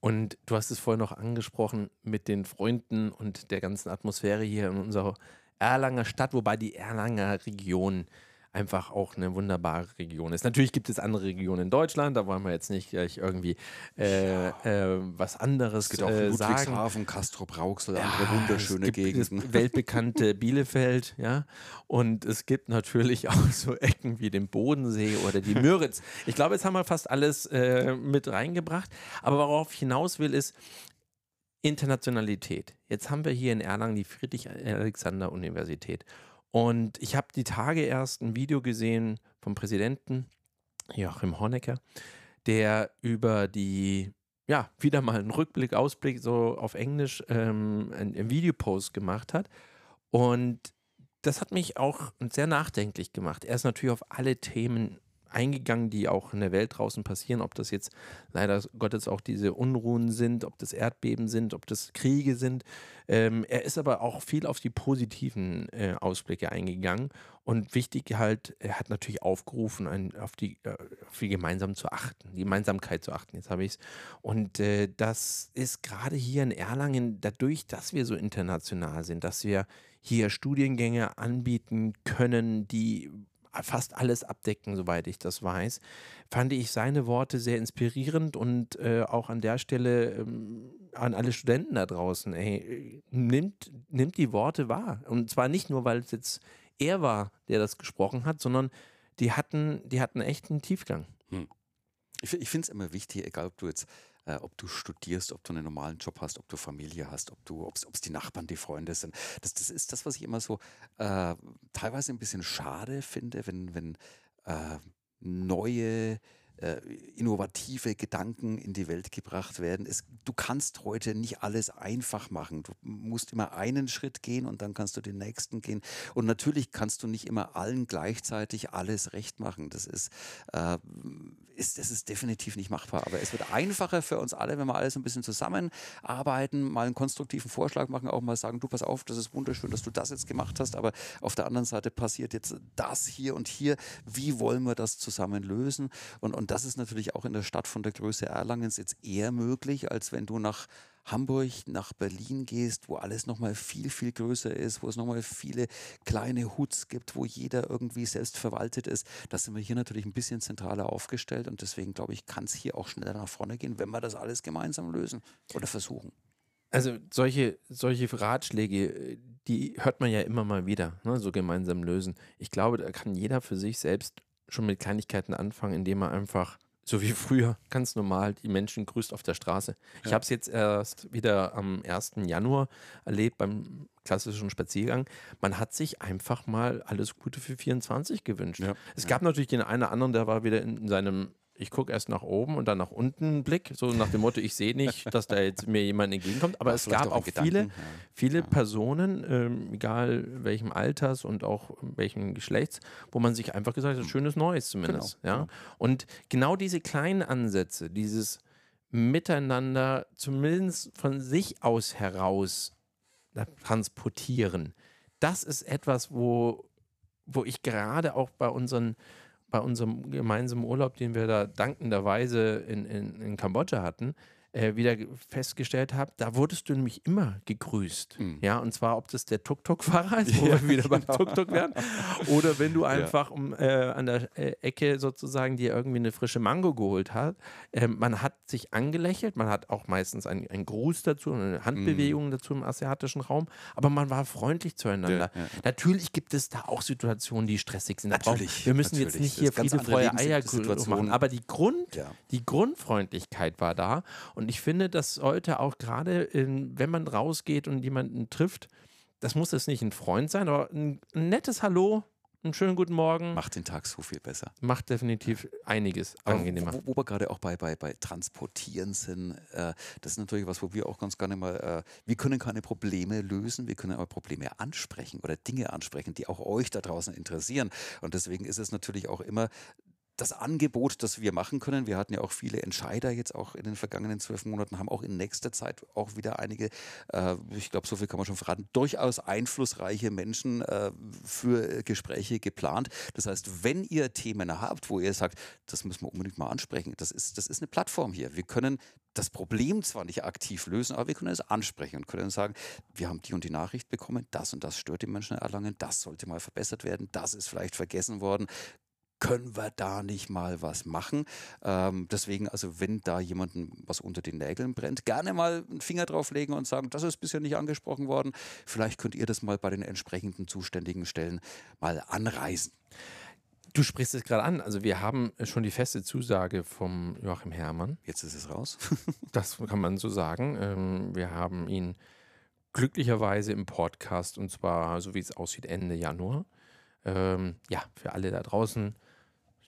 Und du hast es vorhin noch angesprochen mit den Freunden und der ganzen Atmosphäre hier in unserer Erlanger Stadt, wobei die Erlanger Region einfach auch eine wunderbare Region ist. Natürlich gibt es andere Regionen in Deutschland, da wollen wir jetzt nicht gleich irgendwie äh, äh, was anderes es gibt auch äh, Ludwigshafen, Castrop Rauxel, ja, andere wunderschöne Gegenden. Weltbekannte Bielefeld, ja. Und es gibt natürlich auch so Ecken wie den Bodensee oder die Müritz. Ich glaube, jetzt haben wir fast alles äh, mit reingebracht. Aber worauf ich hinaus will, ist, Internationalität. Jetzt haben wir hier in Erlangen die Friedrich-Alexander-Universität. Und ich habe die Tage erst ein Video gesehen vom Präsidenten Joachim Honecker, der über die, ja, wieder mal einen Rückblick, Ausblick so auf Englisch ähm, einen Videopost gemacht hat. Und das hat mich auch sehr nachdenklich gemacht. Er ist natürlich auf alle Themen eingegangen, die auch in der Welt draußen passieren, ob das jetzt leider Gottes auch diese Unruhen sind, ob das Erdbeben sind, ob das Kriege sind. Ähm, er ist aber auch viel auf die positiven äh, Ausblicke eingegangen und wichtig halt, er hat natürlich aufgerufen, ein, auf, die, äh, auf die gemeinsam zu achten, die Gemeinsamkeit zu achten, jetzt habe ich es. Und äh, das ist gerade hier in Erlangen, dadurch, dass wir so international sind, dass wir hier Studiengänge anbieten können, die fast alles abdecken, soweit ich das weiß, fand ich seine Worte sehr inspirierend und äh, auch an der Stelle ähm, an alle Studenten da draußen, ey, nimmt, nimmt die Worte wahr. Und zwar nicht nur, weil es jetzt er war, der das gesprochen hat, sondern die hatten, die hatten echt einen Tiefgang. Hm. Ich, ich finde es immer wichtig, egal ob du jetzt äh, ob du studierst, ob du einen normalen Job hast, ob du Familie hast, ob du, ob es die Nachbarn, die Freunde sind. Das, das ist das, was ich immer so äh, teilweise ein bisschen schade finde, wenn, wenn äh, neue innovative Gedanken in die Welt gebracht werden. Es, du kannst heute nicht alles einfach machen. Du musst immer einen Schritt gehen und dann kannst du den nächsten gehen. Und natürlich kannst du nicht immer allen gleichzeitig alles recht machen. Das ist, äh, ist, das ist definitiv nicht machbar. Aber es wird einfacher für uns alle, wenn wir alles ein bisschen zusammenarbeiten, mal einen konstruktiven Vorschlag machen, auch mal sagen, du pass auf, das ist wunderschön, dass du das jetzt gemacht hast, aber auf der anderen Seite passiert jetzt das hier und hier. Wie wollen wir das zusammen lösen? Und, und das ist natürlich auch in der Stadt von der Größe Erlangens jetzt eher möglich, als wenn du nach Hamburg, nach Berlin gehst, wo alles nochmal viel, viel größer ist, wo es nochmal viele kleine Hoods gibt, wo jeder irgendwie selbst verwaltet ist. Da sind wir hier natürlich ein bisschen zentraler aufgestellt und deswegen glaube ich, kann es hier auch schneller nach vorne gehen, wenn wir das alles gemeinsam lösen oder versuchen. Also solche, solche Ratschläge, die hört man ja immer mal wieder, ne, so gemeinsam lösen. Ich glaube, da kann jeder für sich selbst schon mit Kleinigkeiten anfangen, indem er einfach so wie früher, ganz normal, die Menschen grüßt auf der Straße. Ja. Ich habe es jetzt erst wieder am 1. Januar erlebt beim klassischen Spaziergang. Man hat sich einfach mal alles Gute für 24 gewünscht. Ja. Es gab natürlich den einen oder anderen, der war wieder in seinem ich gucke erst nach oben und dann nach unten einen Blick, so nach dem Motto, ich sehe nicht, dass da jetzt mir jemand entgegenkommt. Aber es gab auch viele, viele ja. Personen, ähm, egal welchem Alters und auch welchem Geschlechts, wo man sich einfach gesagt hat, schönes Neues zumindest. Genau. Ja? Genau. Und genau diese kleinen Ansätze, dieses Miteinander zumindest von sich aus heraus transportieren, das ist etwas, wo, wo ich gerade auch bei unseren bei unserem gemeinsamen Urlaub, den wir da dankenderweise in, in, in Kambodscha hatten, äh, wieder festgestellt habe, da wurdest du nämlich immer gegrüßt. Mhm. Ja, und zwar, ob das der Tuk-Tuk-Fahrer ist, wo ja, wir wieder genau. beim Tuk-Tuk werden, oder wenn du einfach ja. um, äh, an der äh, Ecke sozusagen dir irgendwie eine frische Mango geholt hast. Ähm, man hat sich angelächelt, man hat auch meistens einen, einen Gruß dazu, eine Handbewegung mhm. dazu im asiatischen Raum, aber man war freundlich zueinander. Ja, natürlich gibt es da auch Situationen, die stressig sind. Natürlich. Wir müssen jetzt nicht hier Friede, Freude, Eier machen, aber die, Grund, die Grundfreundlichkeit war da und ich finde, das sollte auch gerade, wenn man rausgeht und jemanden trifft, das muss jetzt nicht ein Freund sein, aber ein, nettes Hallo, einen schönen guten Morgen. Macht den Tag so viel besser. Macht definitiv einiges Aber angenehmer. Wo, wo, wir gerade auch bei, bei, bei Transportieren sind, äh, das ist natürlich was, wo wir auch ganz gerne mal, äh, wir können keine Probleme lösen, wir können aber Probleme ansprechen oder Dinge ansprechen, die auch euch da draußen interessieren. Und deswegen ist es natürlich auch immer das Angebot, das wir machen können. Wir hatten ja auch viele Entscheider jetzt auch in den vergangenen zwölf Monaten, haben auch in nächster Zeit auch wieder einige, äh, ich glaube, so viel kann man schon verraten, durchaus einflussreiche Menschen äh, für Gespräche geplant. Das heißt, wenn ihr Themen habt, wo ihr sagt, das müssen wir unbedingt mal ansprechen, das ist, das ist eine Plattform hier. Wir können das Problem zwar nicht aktiv lösen, aber wir können es ansprechen und können sagen, wir haben die und die Nachricht bekommen, das und das stört die Menschen Erlangen, das sollte mal verbessert werden, das ist vielleicht vergessen worden können wir da nicht mal was machen? Ähm, deswegen, also wenn da jemandem was unter den Nägeln brennt, gerne mal einen Finger drauflegen und sagen, das ist bisher nicht angesprochen worden. Vielleicht könnt ihr das mal bei den entsprechenden zuständigen Stellen mal anreisen. Du sprichst es gerade an. Also wir haben schon die feste Zusage vom Joachim Herrmann. Jetzt ist es raus. das kann man so sagen. Ähm, wir haben ihn glücklicherweise im Podcast und zwar, so wie es aussieht, Ende Januar. Ähm, ja, für alle da draußen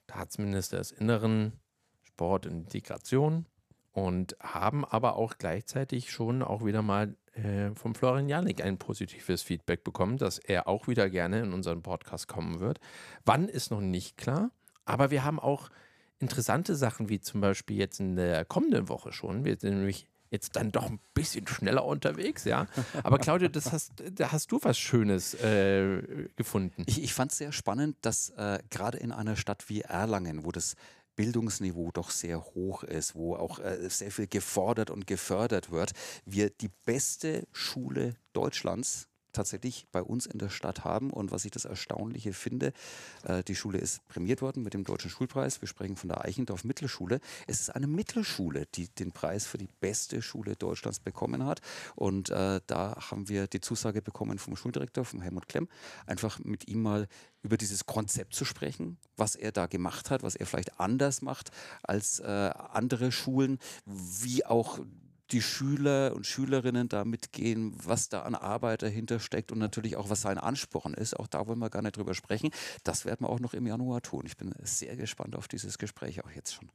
Staatsminister des Inneren, Sport und Integration und haben aber auch gleichzeitig schon auch wieder mal äh, vom Florian Janik ein positives Feedback bekommen, dass er auch wieder gerne in unseren Podcast kommen wird. Wann ist noch nicht klar, aber wir haben auch interessante Sachen, wie zum Beispiel jetzt in der kommenden Woche schon. Wir sind nämlich jetzt dann doch ein bisschen schneller unterwegs, ja. Aber Claudia, das hast, da hast du was Schönes äh, gefunden. Ich, ich fand es sehr spannend, dass äh, gerade in einer Stadt wie Erlangen, wo das Bildungsniveau doch sehr hoch ist, wo auch äh, sehr viel gefordert und gefördert wird, wir die beste Schule Deutschlands tatsächlich bei uns in der Stadt haben. Und was ich das Erstaunliche finde, äh, die Schule ist prämiert worden mit dem Deutschen Schulpreis. Wir sprechen von der Eichendorf Mittelschule. Es ist eine Mittelschule, die den Preis für die beste Schule Deutschlands bekommen hat. Und äh, da haben wir die Zusage bekommen vom Schuldirektor, vom Helmut Klemm, einfach mit ihm mal über dieses Konzept zu sprechen, was er da gemacht hat, was er vielleicht anders macht als äh, andere Schulen, wie auch die Schüler und Schülerinnen da mitgehen, was da an Arbeit dahinter steckt und natürlich auch, was sein Ansporn ist. Auch da wollen wir gar nicht drüber sprechen. Das werden wir auch noch im Januar tun. Ich bin sehr gespannt auf dieses Gespräch auch jetzt schon.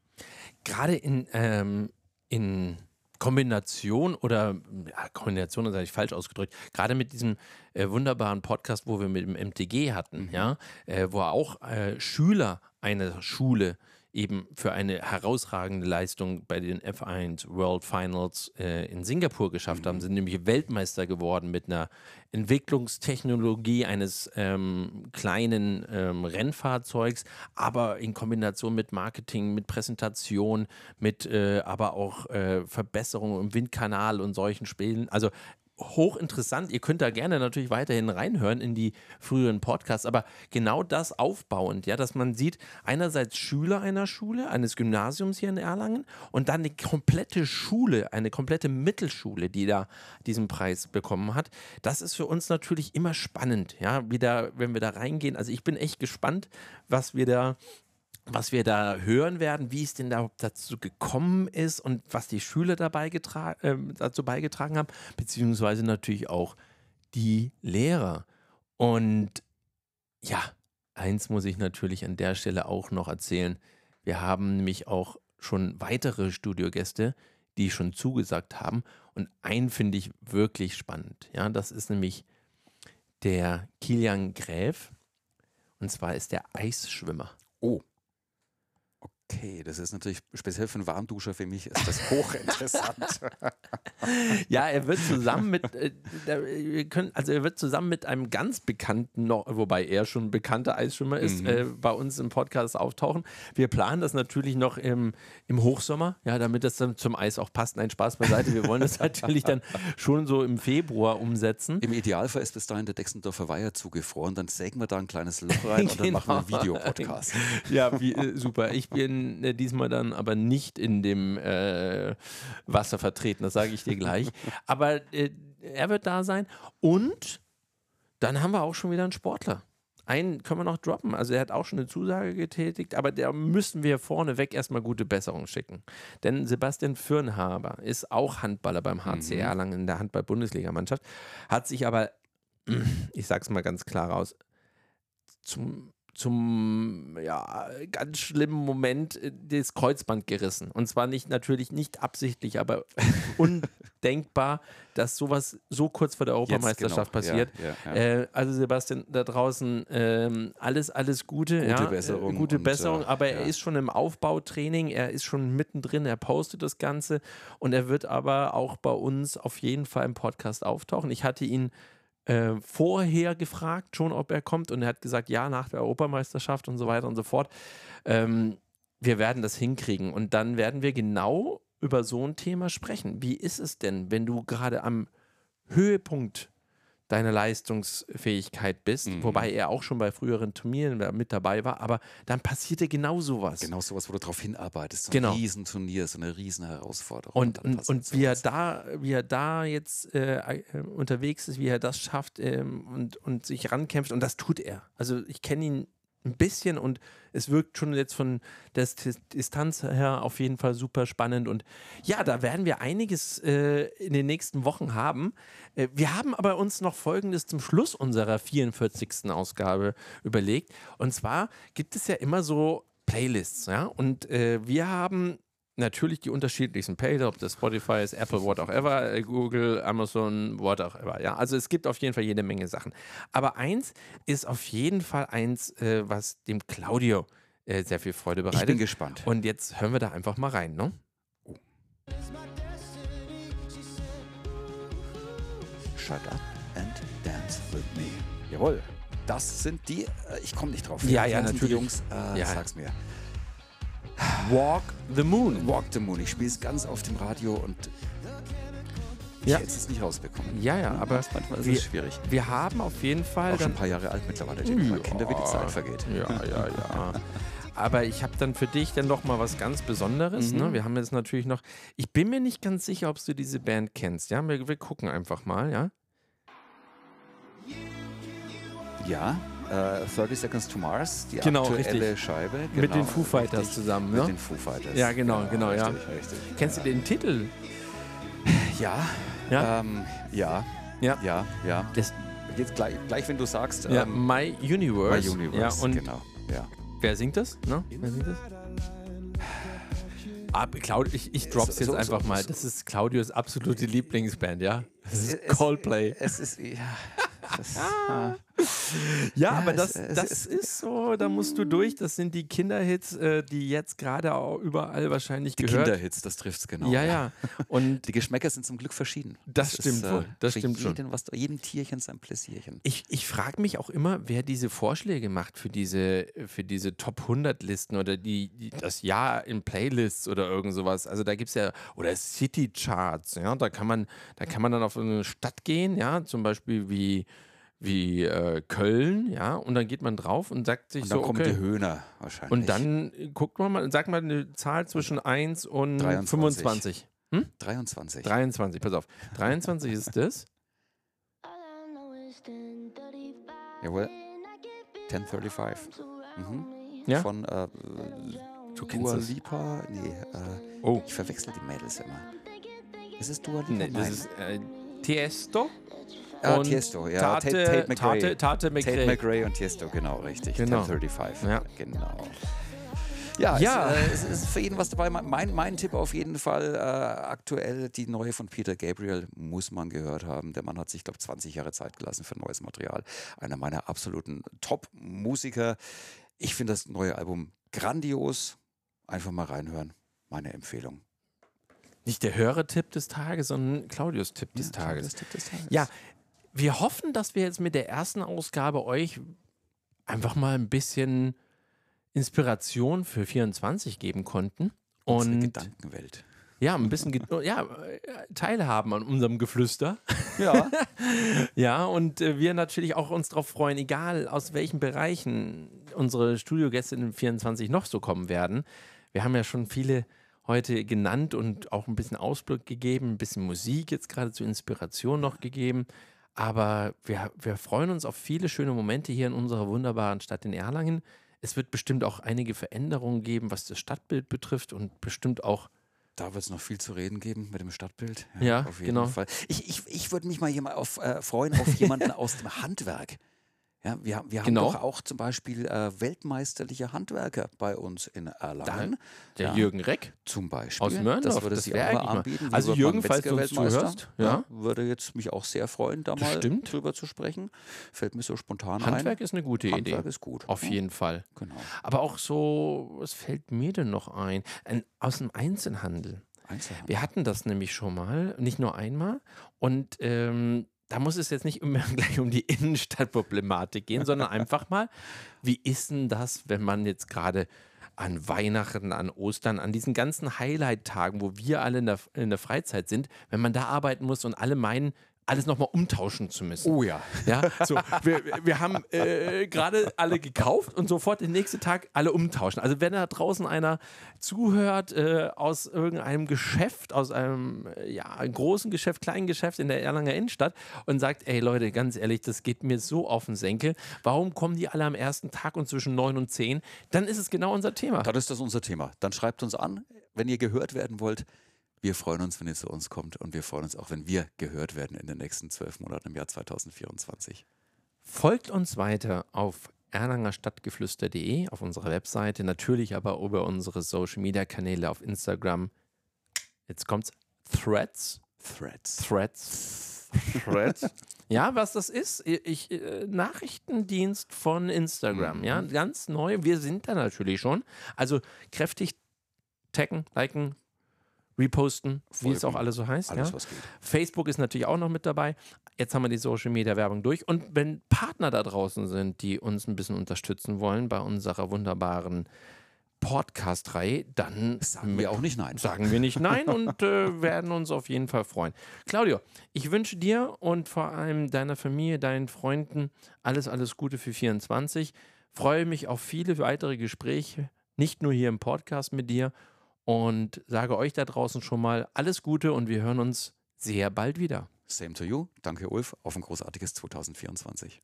Gerade in, ähm, in Kombination oder ja, Kombination ist eigentlich falsch ausgedrückt, gerade mit diesem äh, wunderbaren Podcast, wo wir mit dem MTG hatten, mhm. ja, äh, wo auch äh, Schüler einer Schule eben für eine herausragende Leistung bei den F1 World Finals äh, in Singapur geschafft haben, mhm. sind nämlich Weltmeister geworden mit einer Entwicklungstechnologie eines ähm, kleinen ähm, Rennfahrzeugs, aber in Kombination mit Marketing, mit Präsentation, mit äh, aber auch äh, Verbesserungen im Windkanal und solchen Spielen. Also hochinteressant. Ihr könnt da gerne natürlich weiterhin reinhören in die früheren Podcasts, aber genau das aufbauend, ja, dass man sieht, einerseits Schüler einer Schule, eines Gymnasiums hier in Erlangen und dann eine komplette Schule, eine komplette Mittelschule, die da diesen Preis bekommen hat. Das ist für uns natürlich immer spannend, ja, wieder, wenn wir da reingehen. Also ich bin echt gespannt, was wir da was wir da hören werden, wie es denn da dazu gekommen ist und was die Schüler dabei äh, dazu beigetragen haben, beziehungsweise natürlich auch die Lehrer. Und ja, eins muss ich natürlich an der Stelle auch noch erzählen. Wir haben nämlich auch schon weitere Studiogäste, die schon zugesagt haben. Und einen finde ich wirklich spannend. Ja, das ist nämlich der Kilian Gräf. Und zwar ist der Eisschwimmer. Oh. Okay, das ist natürlich speziell für einen Warmduscher für mich ist das hochinteressant. ja, er wird zusammen mit, äh, wir können, also er wird zusammen mit einem ganz bekannten, noch, wobei er schon ein bekannter Eisschwimmer ist, mhm. äh, bei uns im Podcast auftauchen. Wir planen das natürlich noch im, im Hochsommer, ja, damit das dann zum Eis auch passt. Nein, Spaß beiseite. Wir wollen das natürlich dann schon so im Februar umsetzen. Im Idealfall ist bis dahin der Dexendorfer Weiher zugefroren, dann sägen wir da ein kleines Loch rein und dann machen wir einen genau. Videopodcast. ja, wie, äh, super. Ich bin äh, diesmal dann aber nicht in dem äh, Wasser vertreten, das sage ich dir gleich. aber äh, er wird da sein und dann haben wir auch schon wieder einen Sportler. Einen können wir noch droppen. Also er hat auch schon eine Zusage getätigt, aber der müssen wir vorneweg erstmal gute Besserung schicken. Denn Sebastian Fürnhaber ist auch Handballer beim HC mhm. Erlangen in der Handball-Bundesligamannschaft, hat sich aber, ich sag's mal ganz klar raus, zum zum ja, ganz schlimmen Moment äh, das Kreuzband gerissen. Und zwar nicht natürlich nicht absichtlich, aber undenkbar, dass sowas so kurz vor der Europameisterschaft genau. passiert. Ja, ja, ja. Äh, also Sebastian, da draußen ähm, alles, alles Gute. Gute Besserung. Äh, gute und, Besserung, aber er ist schon im Aufbautraining, er ist schon mittendrin, er postet das Ganze und er wird aber auch bei uns auf jeden Fall im Podcast auftauchen. Ich hatte ihn äh, vorher gefragt, schon ob er kommt und er hat gesagt, ja, nach der Europameisterschaft und so weiter und so fort. Ähm, wir werden das hinkriegen und dann werden wir genau über so ein Thema sprechen. Wie ist es denn, wenn du gerade am Höhepunkt deine Leistungsfähigkeit bist, mhm. wobei er auch schon bei früheren Turnieren mit dabei war, aber dann passierte genau sowas. Genau sowas, wo du darauf hinarbeitest, so genau. ein Riesenturnier, so eine Riesenherausforderung. Und, und, und wie, er da, wie er da jetzt äh, äh, unterwegs ist, wie er das schafft ähm, und, und sich rankämpft und das tut er. Also ich kenne ihn ein bisschen und es wirkt schon jetzt von der Distanz her auf jeden Fall super spannend. Und ja, da werden wir einiges äh, in den nächsten Wochen haben. Äh, wir haben aber uns noch Folgendes zum Schluss unserer 44. Ausgabe überlegt. Und zwar gibt es ja immer so Playlists, ja. Und äh, wir haben natürlich die unterschiedlichsten Pays, ob das Spotify ist, Apple, what auch ever, äh, Google, Amazon, what auch ever. Ja, also es gibt auf jeden Fall jede Menge Sachen. Aber eins ist auf jeden Fall eins, äh, was dem Claudio äh, sehr viel Freude bereitet. Ich bin gespannt. Und jetzt hören wir da einfach mal rein, ne? Oh. Shut up and dance with me. Jawohl. Das sind die, äh, ich komme nicht drauf. Ja, ja, natürlich. Jungs, äh, ja. sag's mir. Walk the Moon. Walk the Moon. Ich spiele es ganz auf dem Radio und ich ja. hätte es nicht rausbekommen. Ja, ja, aber manchmal ist wir, es schwierig. Wir haben auf jeden Fall. Auch schon ein paar Jahre alt mittlerweile. Denke mal, Kinder, wie die Zeit vergeht. Ja, ja, ja. aber ich habe dann für dich dann noch mal was ganz Besonderes. Ne? Mhm. Ne? Wir haben jetzt natürlich noch. Ich bin mir nicht ganz sicher, ob du diese Band kennst. Ja, wir, wir gucken einfach mal. Ja. Ja äh, 30 Seconds to Mars, die genau, aktuelle richtig. Scheibe. Genau, mit den Foo Fighters richtig, zusammen, ne? Mit den Foo Fighters. Ja, genau, genau, genau ja. Richtig, Kennst du den Titel? Ja. Ja. Ähm, ja. Ja. Ja, ja. Das, Jetzt gleich, gleich, wenn du sagst. Ja, ähm, My Universe. My Universe, ja, und genau. Ja. Wer singt das? Ne? Wer singt das? Ah, Claudio, ich, ich drop's so, jetzt so, einfach so, mal. Das ist Claudios absolute Lieblingsband, ja? Das ist es, Coldplay. Es ist, ja. Das, ah. Ja, aber das, das ist so, da musst du durch. Das sind die Kinderhits, äh, die jetzt gerade auch überall wahrscheinlich die gehört. Kinderhits, das trifft es genau. Ja, ja. Und die Geschmäcker sind zum Glück verschieden. Das, das stimmt ist, wohl. Das stimmt jeden, schon. Was, jedem Tierchen sein Pläsierchen. Ich, ich frage mich auch immer, wer diese Vorschläge macht für diese, für diese Top 100 Listen oder die, die das Jahr in Playlists oder irgend sowas. Also da gibt es ja, oder City Charts, ja, da kann man, da kann man dann auf eine Stadt gehen, ja, zum Beispiel wie wie äh, Köln, ja, und dann geht man drauf und sagt sich und dann so, kommt okay. die Höhner wahrscheinlich. Und dann guckt man mal, sagt mal eine Zahl zwischen 1 und 23. 25. Hm? 23. 23, pass auf. 23 ist das. Jawohl. 1035. Mhm. Ja? von äh, Du Dua. Lipa. Nee, äh, Oh. ich verwechsel die Mädels immer. Ist es Dua Lipa? Nee, das ist äh, Tiesto ah, und Tiesto, ja. Tate, Tate, Tate McRae. Tate, Tate McRae. Tate McRae und Tiesto, genau, richtig. Genau. 1035. Ja. Genau. Ja, Ja. Es, äh, es ist für jeden was dabei. Mein, mein Tipp auf jeden Fall äh, aktuell die neue von Peter Gabriel muss man gehört haben. Der Mann hat sich, glaube 20 Jahre Zeit gelassen für neues Material. Einer meiner absoluten Top-Musiker. Ich finde das neue Album grandios. Einfach mal reinhören. Meine Empfehlung. Nicht der Hörertipp des Tages, sondern Claudius Tipp des Ja, Tages. Tipp des Tages. Ja, wir hoffen, dass wir jetzt mit der ersten Ausgabe euch einfach mal ein bisschen Inspiration für 24 geben konnten. Unsere Und Gedankenwelt. ja, ein bisschen ja, äh, teilhaben an unserem Geflüster. Ja. Ja, und äh, wir natürlich auch uns darauf freuen, egal aus welchen Bereichen unsere Studiogäste in 24 noch so kommen werden. Wir haben ja schon viele heute genannt und auch ein bisschen Ausblick gegeben, ein bisschen Musik jetzt gerade zur Inspiration noch gegeben. Aber wir, wir freuen uns auf viele schöne Momente hier in unserer wunderbaren Stadt in Erlangen. Es wird bestimmt auch einige Veränderungen geben, was das Stadtbild betrifft und bestimmt auch Da wird es noch viel zu reden geben mit dem Stadtbild. Ja, auf jeden genau. Fall. Ich, ich, ich würde mich mal jemand auf, äh, freuen auf jemanden aus dem Handwerk. Ja, wir, haben- wir haben Genau. doch auch zum Beispiel äh, weltmeisterliche Handwerker bei uns in Erlangen. der Ja. Jürgen Reck. Zum Beispiel. Aus Mörndorf, Das würde das wär auch mal anbieten. Also Jürgen, falls du uns zuhörst, ja. Würde jetzt mich auch sehr freuen, da mal Bestimmt. drüber zu sprechen. Fällt mir so spontan Handwerk ein. ist eine gute Handwerk Idee. ist gut. Auf ja, jeden Fall. Genau. Aber auch so, was fällt mir denn noch ein? ein aus dem Einzelhandel. Einzelhandel. Wir hatten das nämlich schon mal, nicht nur einmal. Und ähm, da muss es jetzt nicht immer gleich um die Innenstadtproblematik gehen, sondern einfach mal, wie ist denn das, wenn man jetzt gerade an Weihnachten, an Ostern, an diesen ganzen Highlight-Tagen, wo wir alle in der, in der Freizeit sind, wenn man da arbeiten muss und alle meinen, alles nochmal umtauschen zu müssen. Oh ja. Ja, so, wir, wir haben äh, gerade alle gekauft und sofort den nächsten Tag alle umtauschen. Also wenn da draußen einer zuhört äh, aus irgendeinem Geschäft, aus einem äh, ja, einem großen Geschäft, kleinen Geschäft in der Erlanger Innenstadt und sagt, ey Leute, ganz ehrlich, das geht mir so auf den Senkel. Warum kommen die alle am ersten Tag und zwischen neun und zehn? Dann ist es genau unser Thema. Dann ist das unser Thema. Dann schreibt uns an, wenn ihr gehört werden wollt. Wir freuen uns, wenn ihr zu uns kommt und wir freuen uns auch, wenn wir gehört werden in den nächsten zwölf Monaten im Jahr 2024. Folgt uns weiter auf erlangerstadtgeflüster.de, auf unserer Webseite, natürlich aber über unsere Social Media Kanäle auf Instagram. Jetzt kommt's. Threads. Threads. Threads. Threads. ja, was das ist? Ich, äh, Nachrichtendienst von Instagram. Ja, ganz neu. Wir sind da natürlich schon. Also kräftig taggen, liken, reposten, wie es Folgen. auch alles so heißt. Alles, ja? was geht. Facebook ist natürlich auch noch mit dabei. Jetzt haben wir die Social Media Werbung durch. Und wenn Partner da draußen sind, die uns ein bisschen unterstützen wollen bei unserer wunderbaren Podcast-Reihe, dann Sagen wir auch nicht nein. sagen wir nicht nein und äh, werden uns auf jeden Fall freuen. Claudio, ich wünsche dir und vor allem deiner Familie, deinen Freunden alles, alles Gute für 24. Freue mich auf viele weitere Gespräche, nicht nur hier im Podcast mit dir und sage euch da draußen schon mal alles Gute und wir hören uns sehr bald wieder. Same to you. Danke, Ulf. Auf ein großartiges 2024.